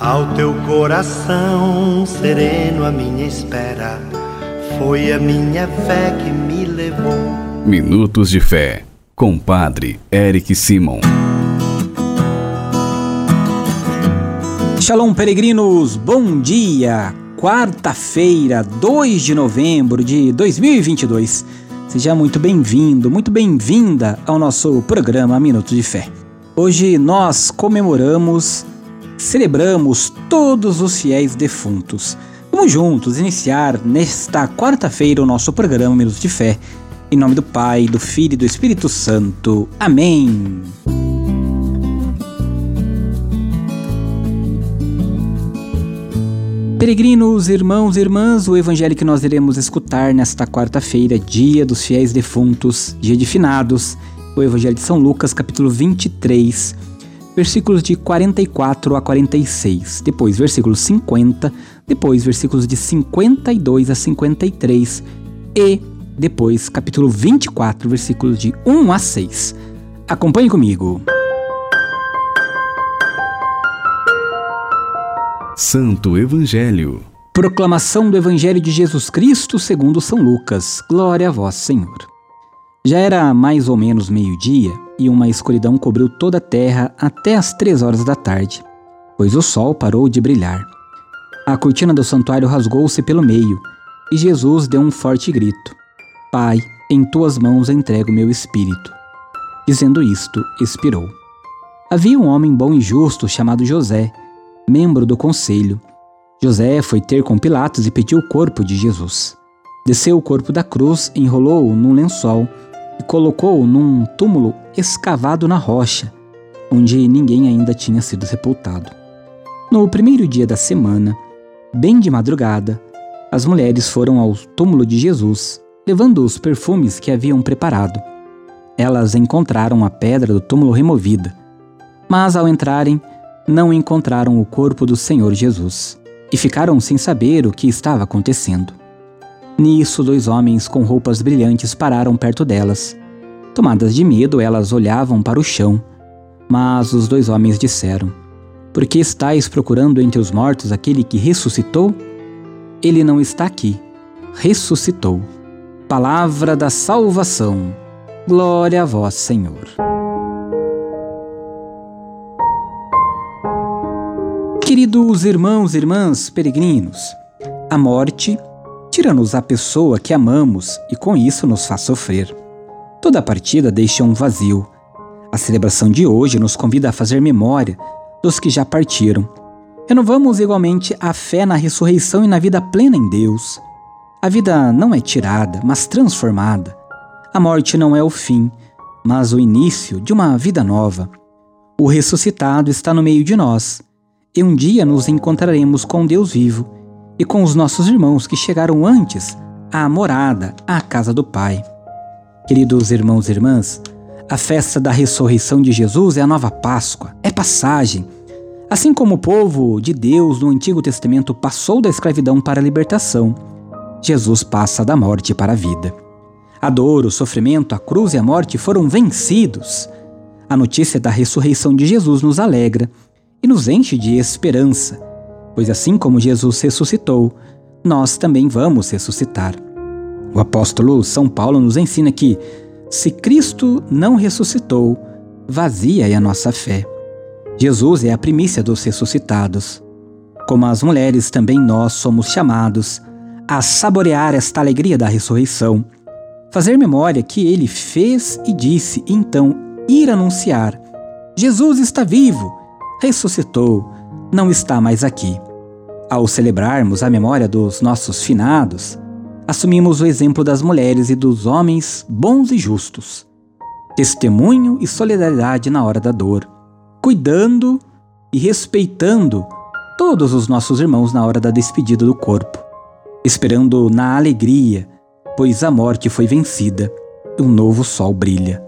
Ao teu coração sereno, a minha espera foi a minha fé que me levou. Minutos de Fé, com Padre Eric Simon. Shalom, peregrinos, bom dia! Quarta-feira, 2 de novembro de 2022. Seja muito bem-vindo, muito bem-vinda ao nosso programa Minutos de Fé. Hoje nós comemoramos celebramos todos os fiéis defuntos. Vamos juntos iniciar nesta quarta-feira o nosso programa Minutos de Fé. Em nome do Pai, do Filho e do Espírito Santo. Amém. Peregrinos, irmãos e irmãs, o evangelho que nós iremos escutar nesta quarta-feira, dia dos fiéis defuntos, dia de finados, o evangelho de São Lucas, capítulo 23, versículos de 44 a 46, depois versículos 50, depois versículos de 52 a 53 e depois capítulo 24, versículos de 1 a 6. Acompanhe comigo. Santo Evangelho. Proclamação do Evangelho de Jesus Cristo segundo São Lucas. Glória a vós, Senhor. Já era mais ou menos meio-dia e uma escuridão cobriu toda a terra até as três horas da tarde, pois o sol parou de brilhar. A cortina do santuário rasgou-se pelo meio e Jesus deu um forte grito: Pai, em tuas mãos entrego meu espírito. Dizendo isto, expirou. Havia um homem bom e justo chamado José, membro do conselho. José foi ter com Pilatos e pediu o corpo de Jesus. Desceu o corpo da cruz, enrolou-o num lençol e colocou-o num túmulo escavado na rocha, onde ninguém ainda tinha sido sepultado. No primeiro dia da semana, bem de madrugada, as mulheres foram ao túmulo de Jesus, levando os perfumes que haviam preparado. Elas encontraram a pedra do túmulo removida, mas ao entrarem, não encontraram o corpo do Senhor Jesus e ficaram sem saber o que estava acontecendo. Nisso, dois homens com roupas brilhantes pararam perto delas. Tomadas de medo, elas olhavam para o chão. Mas os dois homens disseram: Por que estáis procurando entre os mortos aquele que ressuscitou? Ele não está aqui. Ressuscitou. Palavra da salvação. Glória a vós, Senhor. Queridos irmãos e irmãs peregrinos, a morte tira-nos a pessoa que amamos e com isso nos faz sofrer. Toda partida deixa um vazio. A celebração de hoje nos convida a fazer memória dos que já partiram. Renovamos igualmente a fé na ressurreição e na vida plena em Deus. A vida não é tirada, mas transformada. A morte não é o fim, mas o início de uma vida nova. O ressuscitado está no meio de nós, e um dia nos encontraremos com Deus vivo e com os nossos irmãos que chegaram antes à morada, à casa do Pai. Queridos irmãos e irmãs, a festa da ressurreição de Jesus é a nova Páscoa, é passagem. Assim como o povo de Deus no Antigo Testamento passou da escravidão para a libertação, Jesus passa da morte para a vida. A dor, o sofrimento, a cruz e a morte foram vencidos. A notícia da ressurreição de Jesus nos alegra e nos enche de esperança pois assim como Jesus ressuscitou, nós também vamos ressuscitar. O apóstolo São Paulo nos ensina que, se Cristo não ressuscitou, vazia é a nossa fé. Jesus é a primícia dos ressuscitados. Como as mulheres, também nós somos chamados a saborear esta alegria da ressurreição, fazer memória que ele fez e disse, e então ir anunciar: Jesus está vivo, ressuscitou, não está mais aqui. Ao celebrarmos a memória dos nossos finados, assumimos o exemplo das mulheres e dos homens bons e justos. Testemunho e solidariedade na hora da dor, cuidando e respeitando todos os nossos irmãos na hora da despedida do corpo, esperando na alegria, pois a morte foi vencida um novo sol brilha.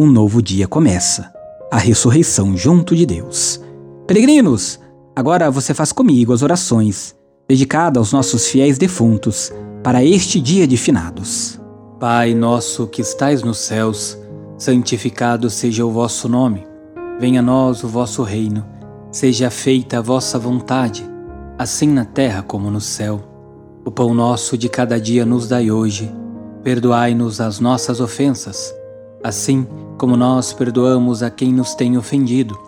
Um novo dia começa, a ressurreição junto de Deus. Peregrinos, Agora você faz comigo as orações dedicadas aos nossos fiéis defuntos para este dia de finados. Pai nosso que estais nos céus, santificado seja o vosso nome. Venha a nós o vosso reino. Seja feita a vossa vontade, assim na terra como no céu. O pão nosso de cada dia nos dai hoje. Perdoai-nos as nossas ofensas, assim como nós perdoamos a quem nos tem ofendido.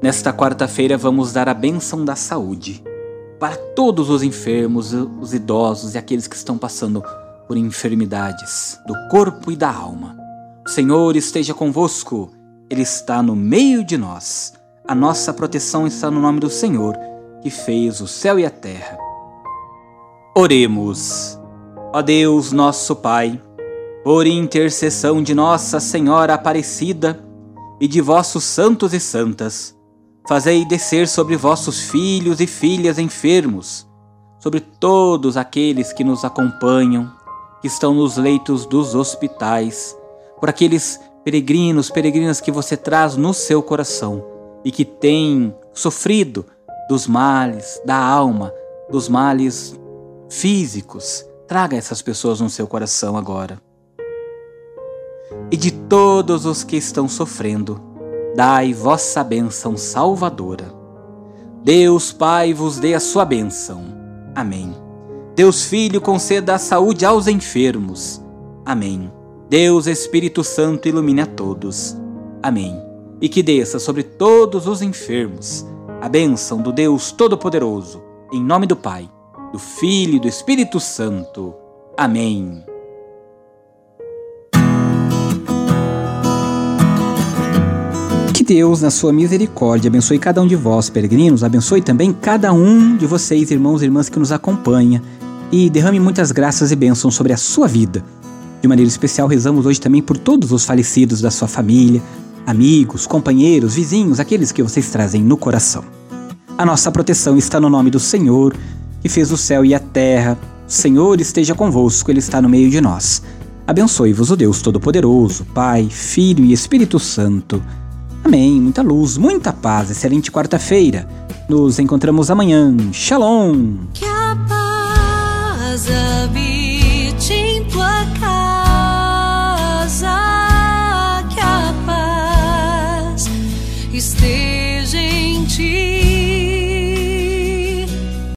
Nesta quarta-feira vamos dar a bênção da saúde para todos os enfermos, os idosos e aqueles que estão passando por enfermidades do corpo e da alma. O Senhor esteja convosco. Ele está no meio de nós. A nossa proteção está no nome do Senhor, que fez o céu e a terra. Oremos. Ó Deus, nosso Pai, por intercessão de Nossa Senhora Aparecida e de vossos santos e santas, fazei descer sobre vossos filhos e filhas enfermos, sobre todos aqueles que nos acompanham, que estão nos leitos dos hospitais, por aqueles peregrinos, peregrinas que você traz no seu coração e que têm sofrido dos males da alma, dos males físicos. Traga essas pessoas no seu coração agora. E de todos os que estão sofrendo, dai vossa bênção salvadora. Deus Pai vos dê a sua bênção. Amém. Deus Filho conceda a saúde aos enfermos. Amém. Deus Espírito Santo ilumine a todos. Amém. E que desça sobre todos os enfermos a bênção do Deus Todo-Poderoso, em nome do Pai, do Filho e do Espírito Santo. Amém. Deus, na sua misericórdia, abençoe cada um de vós, peregrinos, abençoe também cada um de vocês, irmãos e irmãs que nos acompanha, e derrame muitas graças e bênçãos sobre a sua vida. De maneira especial, rezamos hoje também por todos os falecidos da sua família, amigos, companheiros, vizinhos, aqueles que vocês trazem no coração. A nossa proteção está no nome do Senhor, que fez o céu e a terra. O Senhor esteja convosco, Ele está no meio de nós. Abençoe-vos o Deus Todo-Poderoso, Pai, Filho e Espírito Santo. Amém. Muita luz, muita paz. Excelente quarta-feira. Nos encontramos amanhã. Shalom. Que a paz habite em tua casa. Que a paz esteja